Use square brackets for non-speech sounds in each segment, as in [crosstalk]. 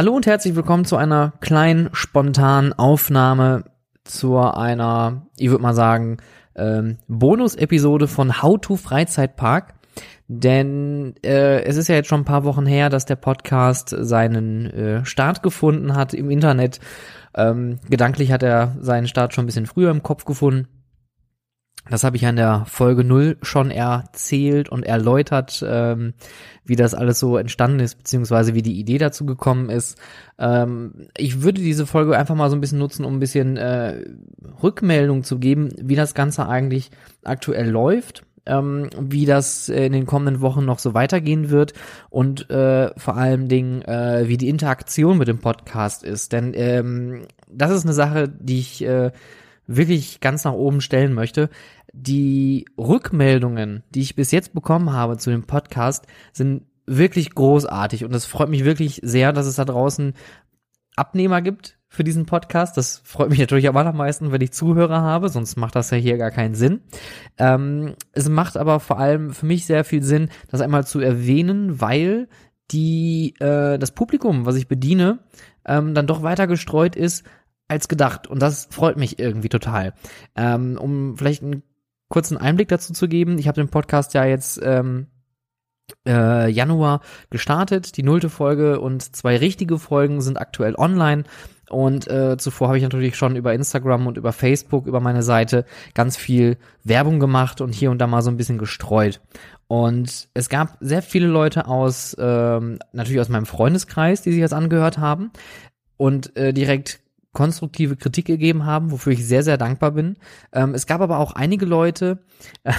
Hallo und herzlich willkommen zu einer kleinen spontanen Aufnahme zu einer, ich würde mal sagen, ähm, Bonus-Episode von How to Freizeitpark. Denn äh, es ist ja jetzt schon ein paar Wochen her, dass der Podcast seinen äh, Start gefunden hat im Internet. Ähm, gedanklich hat er seinen Start schon ein bisschen früher im Kopf gefunden. Das habe ich an der Folge null schon erzählt und erläutert, ähm, wie das alles so entstanden ist, beziehungsweise wie die Idee dazu gekommen ist. Ähm, ich würde diese Folge einfach mal so ein bisschen nutzen, um ein bisschen äh, Rückmeldung zu geben, wie das Ganze eigentlich aktuell läuft. Ähm, wie das in den kommenden Wochen noch so weitergehen wird und äh, vor allen Dingen, äh, wie die Interaktion mit dem Podcast ist. Denn ähm, das ist eine Sache, die ich äh, wirklich ganz nach oben stellen möchte. Die Rückmeldungen, die ich bis jetzt bekommen habe zu dem Podcast, sind wirklich großartig und es freut mich wirklich sehr, dass es da draußen Abnehmer gibt für diesen Podcast. Das freut mich natürlich am allermeisten, wenn ich Zuhörer habe, sonst macht das ja hier gar keinen Sinn. Ähm, es macht aber vor allem für mich sehr viel Sinn, das einmal zu erwähnen, weil die äh, das Publikum, was ich bediene, ähm, dann doch weiter gestreut ist als gedacht. Und das freut mich irgendwie total. Ähm, um vielleicht einen kurzen Einblick dazu zu geben, ich habe den Podcast ja jetzt ähm, äh, Januar gestartet, die nullte Folge und zwei richtige Folgen sind aktuell online. Und äh, zuvor habe ich natürlich schon über Instagram und über Facebook, über meine Seite ganz viel Werbung gemacht und hier und da mal so ein bisschen gestreut. Und es gab sehr viele Leute aus, ähm, natürlich aus meinem Freundeskreis, die sich das angehört haben und äh, direkt konstruktive Kritik gegeben haben, wofür ich sehr, sehr dankbar bin. Ähm, es gab aber auch einige Leute,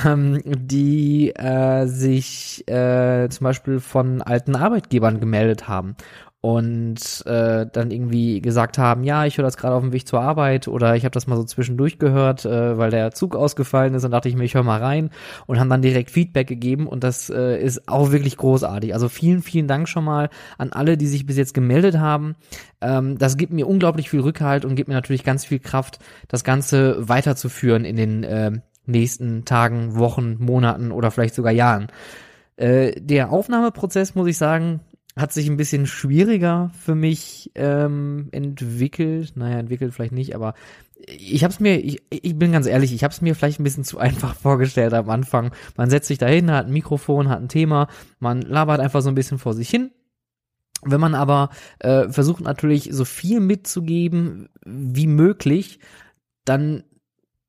ähm, die äh, sich äh, zum Beispiel von alten Arbeitgebern gemeldet haben und äh, dann irgendwie gesagt haben, ja, ich höre das gerade auf dem Weg zur Arbeit oder ich habe das mal so zwischendurch gehört, äh, weil der Zug ausgefallen ist und dachte ich mir, ich höre mal rein und haben dann direkt Feedback gegeben und das äh, ist auch wirklich großartig. Also vielen, vielen Dank schon mal an alle, die sich bis jetzt gemeldet haben. Ähm, das gibt mir unglaublich viel Rückhalt und gibt mir natürlich ganz viel Kraft, das Ganze weiterzuführen in den äh, nächsten Tagen, Wochen, Monaten oder vielleicht sogar Jahren. Äh, der Aufnahmeprozess, muss ich sagen, hat sich ein bisschen schwieriger für mich ähm, entwickelt. Naja, entwickelt vielleicht nicht, aber ich habe es mir, ich, ich bin ganz ehrlich, ich habe es mir vielleicht ein bisschen zu einfach [laughs] vorgestellt am Anfang. Man setzt sich da hin, hat ein Mikrofon, hat ein Thema, man labert einfach so ein bisschen vor sich hin. Wenn man aber äh, versucht natürlich so viel mitzugeben wie möglich, dann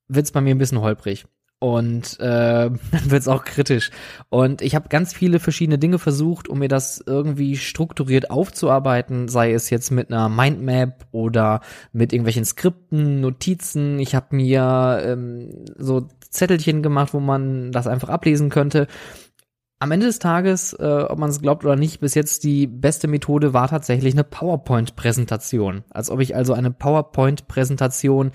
wird es bei mir ein bisschen holprig und äh, [laughs] dann wird's auch kritisch. Und ich habe ganz viele verschiedene Dinge versucht, um mir das irgendwie strukturiert aufzuarbeiten, sei es jetzt mit einer Mindmap oder mit irgendwelchen Skripten, Notizen. Ich habe mir ähm, so Zettelchen gemacht, wo man das einfach ablesen könnte. Am Ende des Tages, äh, ob man es glaubt oder nicht, bis jetzt die beste Methode war tatsächlich eine PowerPoint-Präsentation. Als ob ich also eine PowerPoint-Präsentation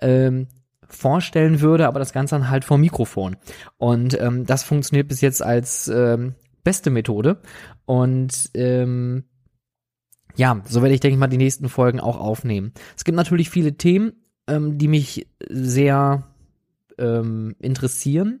ähm, vorstellen würde, aber das Ganze dann halt vor Mikrofon. Und ähm, das funktioniert bis jetzt als ähm, beste Methode. Und ähm, ja, so werde ich, denke ich mal, die nächsten Folgen auch aufnehmen. Es gibt natürlich viele Themen, ähm, die mich sehr ähm, interessieren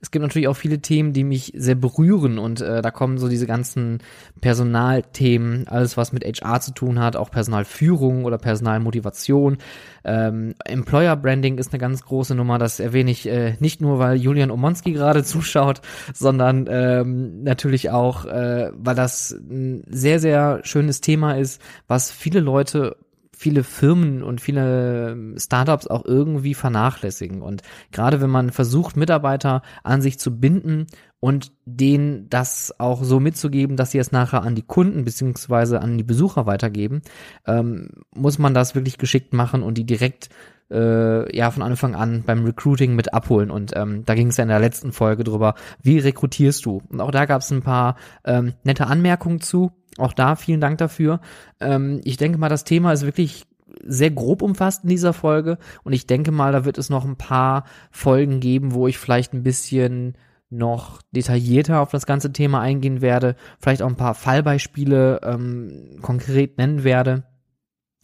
es gibt natürlich auch viele Themen, die mich sehr berühren und äh, da kommen so diese ganzen Personalthemen, alles was mit HR zu tun hat, auch Personalführung oder Personalmotivation. Ähm, Employer Branding ist eine ganz große Nummer, das erwähne ich äh, nicht nur, weil Julian Omonski gerade [laughs] zuschaut, sondern ähm, natürlich auch, äh, weil das ein sehr, sehr schönes Thema ist, was viele Leute viele Firmen und viele ähm, Startups auch irgendwie vernachlässigen. Und gerade wenn man versucht, Mitarbeiter an sich zu binden und denen das auch so mitzugeben, dass sie es nachher an die Kunden beziehungsweise an die Besucher weitergeben, ähm, muss man das wirklich geschickt machen und die direkt äh, ja von Anfang an beim Recruiting mit abholen. Und ähm, da ging es ja in der letzten Folge drüber, wie rekrutierst du? Und auch da gab es ein paar ähm, nette Anmerkungen zu. Auch da vielen Dank dafür. Ähm, ich denke mal, das Thema ist wirklich sehr grob umfasst in dieser Folge und ich denke mal, da wird es noch ein paar Folgen geben, wo ich vielleicht ein bisschen noch detaillierter auf das ganze Thema eingehen werde, vielleicht auch ein paar Fallbeispiele ähm, konkret nennen werde.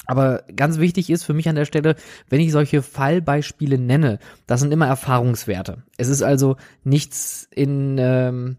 Aber ganz wichtig ist für mich an der Stelle, wenn ich solche Fallbeispiele nenne, das sind immer Erfahrungswerte. Es ist also nichts in ähm,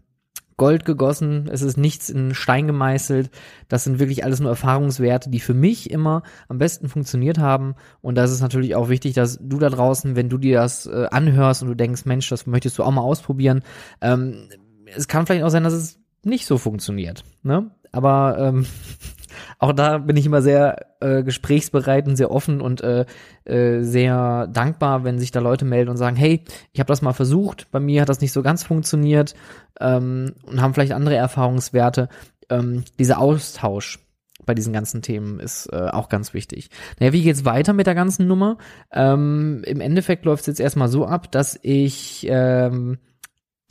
Gold gegossen, es ist nichts in Stein gemeißelt. Das sind wirklich alles nur Erfahrungswerte, die für mich immer am besten funktioniert haben. Und das ist natürlich auch wichtig, dass du da draußen, wenn du dir das äh, anhörst und du denkst, Mensch, das möchtest du auch mal ausprobieren, ähm, es kann vielleicht auch sein, dass es nicht so funktioniert. Ne? Aber ähm, [laughs] auch da bin ich immer sehr äh, gesprächsbereit und sehr offen und äh, äh, sehr dankbar, wenn sich da Leute melden und sagen, hey, ich habe das mal versucht, bei mir hat das nicht so ganz funktioniert ähm, und haben vielleicht andere Erfahrungswerte. Ähm, dieser Austausch bei diesen ganzen Themen ist äh, auch ganz wichtig. Naja, wie geht's weiter mit der ganzen Nummer? Ähm, Im Endeffekt läuft es jetzt erstmal so ab, dass ich ähm,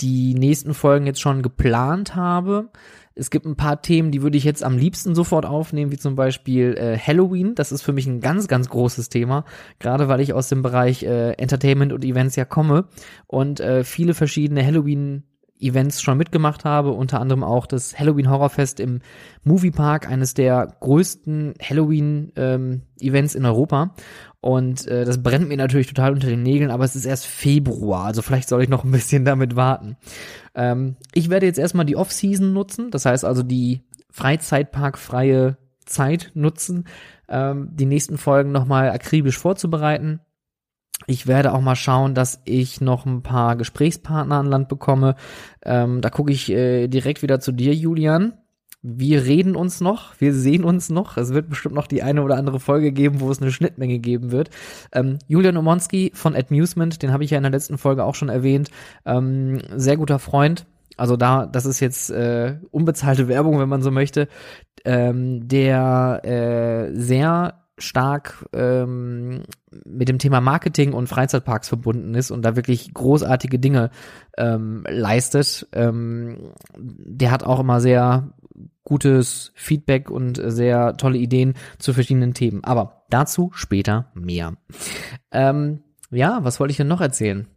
die nächsten Folgen jetzt schon geplant habe. Es gibt ein paar Themen, die würde ich jetzt am liebsten sofort aufnehmen, wie zum Beispiel äh, Halloween. Das ist für mich ein ganz, ganz großes Thema, gerade weil ich aus dem Bereich äh, Entertainment und Events ja komme und äh, viele verschiedene Halloween Events schon mitgemacht habe, unter anderem auch das Halloween Horrorfest im Moviepark, eines der größten Halloween ähm, Events in Europa. Und äh, das brennt mir natürlich total unter den Nägeln, aber es ist erst Februar, also vielleicht soll ich noch ein bisschen [laughs] damit warten. Ähm, ich werde jetzt erstmal die Off-Season nutzen, das heißt also die Freizeitparkfreie Zeit nutzen, ähm, die nächsten Folgen nochmal akribisch vorzubereiten ich werde auch mal schauen, dass ich noch ein paar Gesprächspartner an Land bekomme. Ähm, da gucke ich äh, direkt wieder zu dir, Julian. Wir reden uns noch, wir sehen uns noch. Es wird bestimmt noch die eine oder andere Folge geben, wo es eine Schnittmenge geben wird. Ähm, Julian Omonski von Admusement, den habe ich ja in der letzten Folge auch schon erwähnt. Ähm, sehr guter Freund. Also da, das ist jetzt äh, unbezahlte Werbung, wenn man so möchte. Ähm, der äh, sehr stark ähm, mit dem Thema Marketing und Freizeitparks verbunden ist und da wirklich großartige Dinge ähm, leistet. Ähm, der hat auch immer sehr gutes Feedback und sehr tolle Ideen zu verschiedenen Themen. Aber dazu später mehr. Ähm, ja, was wollte ich denn noch erzählen?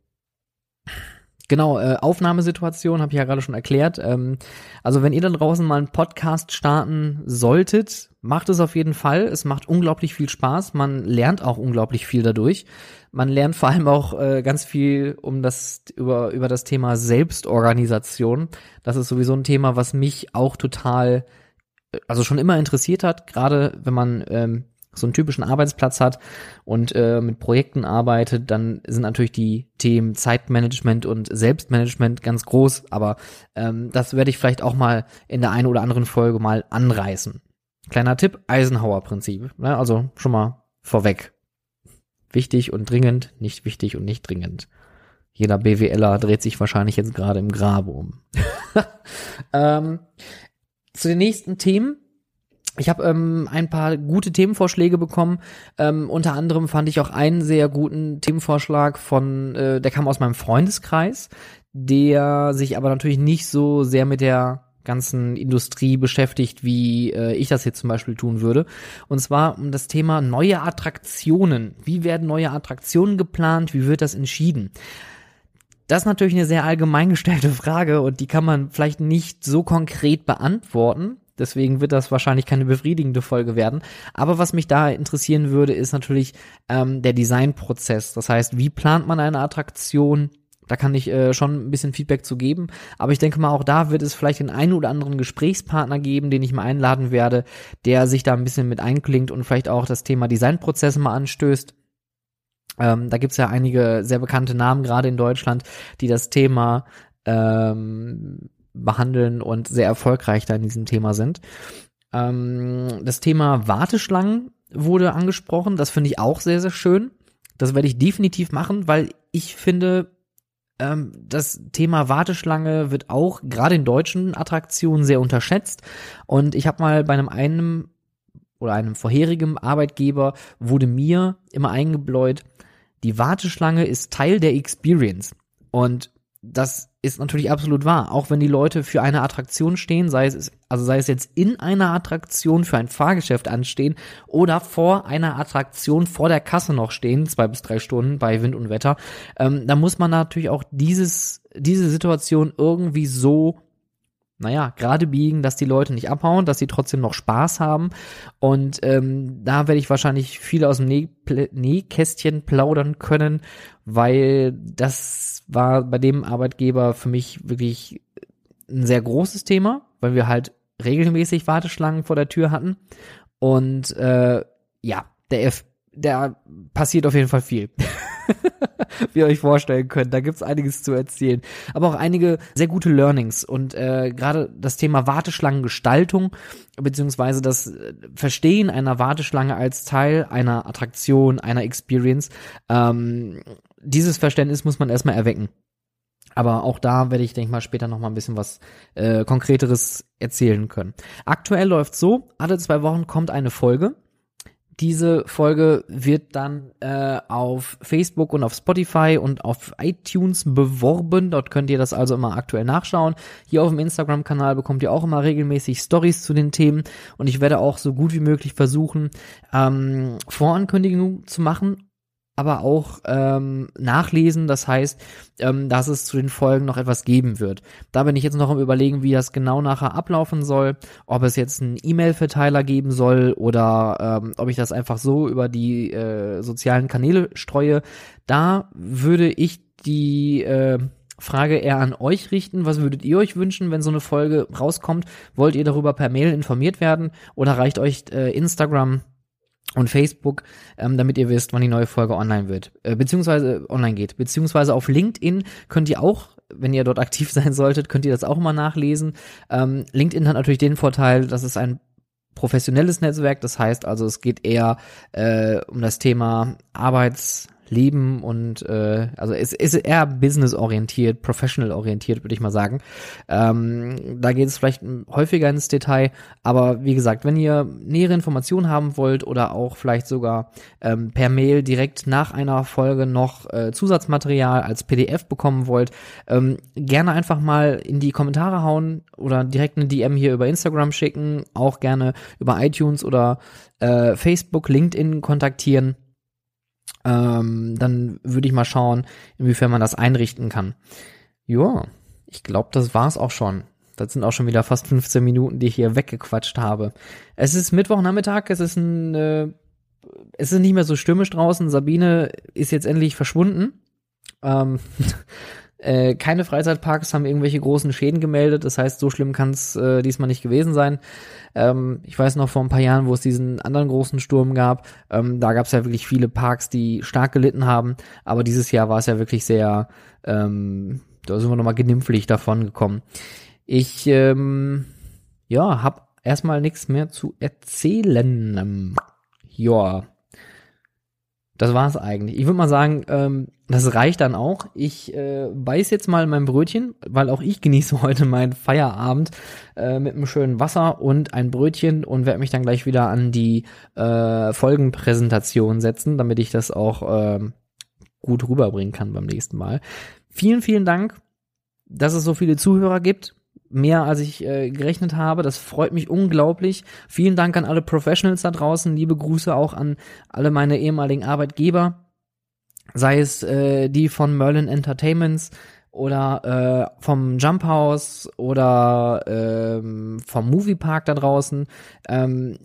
Genau, äh, Aufnahmesituation habe ich ja gerade schon erklärt. Ähm, also wenn ihr da draußen mal einen Podcast starten solltet, macht es auf jeden Fall. Es macht unglaublich viel Spaß. Man lernt auch unglaublich viel dadurch. Man lernt vor allem auch äh, ganz viel um das über über das Thema Selbstorganisation. Das ist sowieso ein Thema, was mich auch total, äh, also schon immer interessiert hat. Gerade wenn man ähm, so einen typischen Arbeitsplatz hat und äh, mit Projekten arbeitet, dann sind natürlich die Themen Zeitmanagement und Selbstmanagement ganz groß, aber ähm, das werde ich vielleicht auch mal in der einen oder anderen Folge mal anreißen. Kleiner Tipp, Eisenhower-Prinzip. Ne? Also schon mal vorweg. Wichtig und dringend, nicht wichtig und nicht dringend. Jeder BWLer dreht sich wahrscheinlich jetzt gerade im Grabe um. [laughs] ähm, zu den nächsten Themen ich habe ähm, ein paar gute Themenvorschläge bekommen. Ähm, unter anderem fand ich auch einen sehr guten Themenvorschlag von, äh, der kam aus meinem Freundeskreis, der sich aber natürlich nicht so sehr mit der ganzen Industrie beschäftigt, wie äh, ich das jetzt zum Beispiel tun würde. Und zwar um das Thema neue Attraktionen. Wie werden neue Attraktionen geplant? Wie wird das entschieden? Das ist natürlich eine sehr allgemein gestellte [laughs] Frage und die kann man vielleicht nicht so konkret beantworten. Deswegen wird das wahrscheinlich keine befriedigende Folge werden. Aber was mich da interessieren würde, ist natürlich ähm, der Designprozess. Das heißt, wie plant man eine Attraktion? Da kann ich äh, schon ein bisschen Feedback zu geben. Aber ich denke mal, auch da wird es vielleicht den einen oder anderen Gesprächspartner geben, den ich mal einladen werde, der sich da ein bisschen mit einklingt und vielleicht auch das Thema Designprozesse mal anstößt. Ähm, da gibt's ja einige sehr bekannte Namen, gerade in Deutschland, die das Thema ähm, behandeln und sehr erfolgreich da in diesem Thema sind. Ähm, das Thema Warteschlangen wurde angesprochen. Das finde ich auch sehr, sehr schön. Das werde ich definitiv machen, weil ich finde, ähm, das Thema Warteschlange wird auch gerade in deutschen Attraktionen sehr unterschätzt. Und ich habe mal bei einem einem oder einem vorherigen Arbeitgeber wurde mir immer eingebläut, die Warteschlange ist Teil der Experience. Und das ist natürlich absolut wahr. Auch wenn die Leute für eine Attraktion stehen, sei es, also sei es jetzt in einer Attraktion für ein Fahrgeschäft anstehen oder vor einer Attraktion vor der Kasse noch stehen, zwei bis drei Stunden bei Wind und Wetter, ähm, da muss man natürlich auch dieses, diese Situation irgendwie so naja, gerade biegen, dass die Leute nicht abhauen, dass sie trotzdem noch Spaß haben. Und ähm, da werde ich wahrscheinlich viel aus dem Näh Nähkästchen plaudern können, weil das war bei dem Arbeitgeber für mich wirklich ein sehr großes Thema, weil wir halt regelmäßig Warteschlangen vor der Tür hatten. Und äh, ja, der F, der passiert auf jeden Fall viel. [laughs] [laughs] Wie ihr euch vorstellen könnt. Da gibt's einiges zu erzählen. Aber auch einige sehr gute Learnings. Und äh, gerade das Thema Warteschlangengestaltung, beziehungsweise das Verstehen einer Warteschlange als Teil einer Attraktion, einer Experience, ähm, dieses Verständnis muss man erstmal erwecken. Aber auch da werde ich, denke ich mal, später noch mal ein bisschen was äh, Konkreteres erzählen können. Aktuell läuft so, alle zwei Wochen kommt eine Folge. Diese Folge wird dann äh, auf Facebook und auf Spotify und auf iTunes beworben. Dort könnt ihr das also immer aktuell nachschauen. Hier auf dem Instagram-Kanal bekommt ihr auch immer regelmäßig Stories zu den Themen. Und ich werde auch so gut wie möglich versuchen, ähm, Vorankündigungen zu machen aber auch ähm, nachlesen. Das heißt, ähm, dass es zu den Folgen noch etwas geben wird. Da bin ich jetzt noch am überlegen, wie das genau nachher ablaufen soll. Ob es jetzt einen E-Mail-Verteiler geben soll oder ähm, ob ich das einfach so über die äh, sozialen Kanäle streue. Da würde ich die äh, Frage eher an euch richten. Was würdet ihr euch wünschen, wenn so eine Folge rauskommt? Wollt ihr darüber per Mail informiert werden oder reicht euch äh, Instagram und Facebook, ähm, damit ihr wisst, wann die neue Folge online wird, äh, beziehungsweise online geht. Beziehungsweise auf LinkedIn könnt ihr auch, wenn ihr dort aktiv [laughs] sein solltet, könnt ihr das auch mal nachlesen. Ähm, LinkedIn hat natürlich den Vorteil, dass es ein professionelles Netzwerk, das heißt also, es geht eher äh, um das Thema Arbeits leben und äh, also es ist eher business-orientiert, professional-orientiert, würde ich mal sagen. Ähm, da geht es vielleicht häufiger ins Detail, aber wie gesagt, wenn ihr nähere Informationen haben wollt oder auch vielleicht sogar ähm, per Mail direkt nach einer Folge noch äh, Zusatzmaterial als PDF bekommen wollt, ähm, gerne einfach mal in die Kommentare hauen oder direkt eine DM hier über Instagram schicken, auch gerne über iTunes oder äh, Facebook, LinkedIn kontaktieren ähm, dann würde ich mal schauen, inwiefern man das einrichten kann. Ja, ich glaube, das war's auch schon. Das sind auch schon wieder fast 15 Minuten, die ich hier weggequatscht habe. Es ist Mittwochnachmittag, es ist ein, äh, es ist nicht mehr so stürmisch draußen. Sabine ist jetzt endlich verschwunden. Ähm, [laughs] Äh, keine Freizeitparks haben irgendwelche großen Schäden gemeldet. Das heißt, so schlimm kann es äh, diesmal nicht gewesen sein. Ähm, ich weiß noch vor ein paar Jahren, wo es diesen anderen großen Sturm gab. Ähm, da gab es ja wirklich viele Parks, die stark gelitten haben. Aber dieses Jahr war es ja wirklich sehr, ähm, da sind wir nochmal genimpflich davon gekommen. Ich, ähm, ja, hab erstmal nichts mehr zu erzählen. Ja. Das war's eigentlich. Ich würde mal sagen, ähm, das reicht dann auch. Ich äh, beiß jetzt mal mein Brötchen, weil auch ich genieße [laughs] heute meinen Feierabend äh, mit einem schönen Wasser und ein Brötchen und werde mich dann gleich wieder an die äh, Folgenpräsentation setzen, damit ich das auch äh, gut rüberbringen kann beim nächsten Mal. Vielen, vielen Dank, dass es so viele Zuhörer gibt mehr als ich äh, gerechnet habe. Das freut mich unglaublich. Vielen Dank an alle Professionals da draußen. Liebe Grüße auch an alle meine ehemaligen Arbeitgeber. Sei es äh, die von Merlin Entertainments oder äh, vom Jump House oder ähm, vom Moviepark da draußen. Ähm,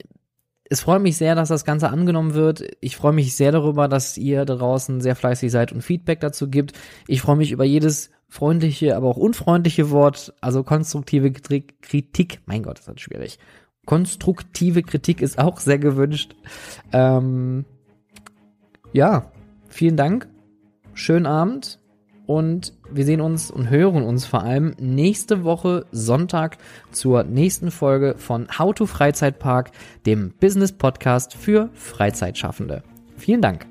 es freut mich sehr, dass das Ganze angenommen wird. Ich freue mich sehr darüber, dass ihr da draußen sehr fleißig seid und Feedback dazu gibt. Ich freue mich über jedes freundliche, aber auch unfreundliche Wort, also konstruktive Kritik. Mein Gott, ist das schwierig. Konstruktive Kritik ist auch sehr gewünscht. Ähm, ja, vielen Dank. Schönen Abend. Und wir sehen uns und hören uns vor allem nächste Woche Sonntag zur nächsten Folge von How to Freizeitpark, dem Business Podcast für Freizeitschaffende. Vielen Dank.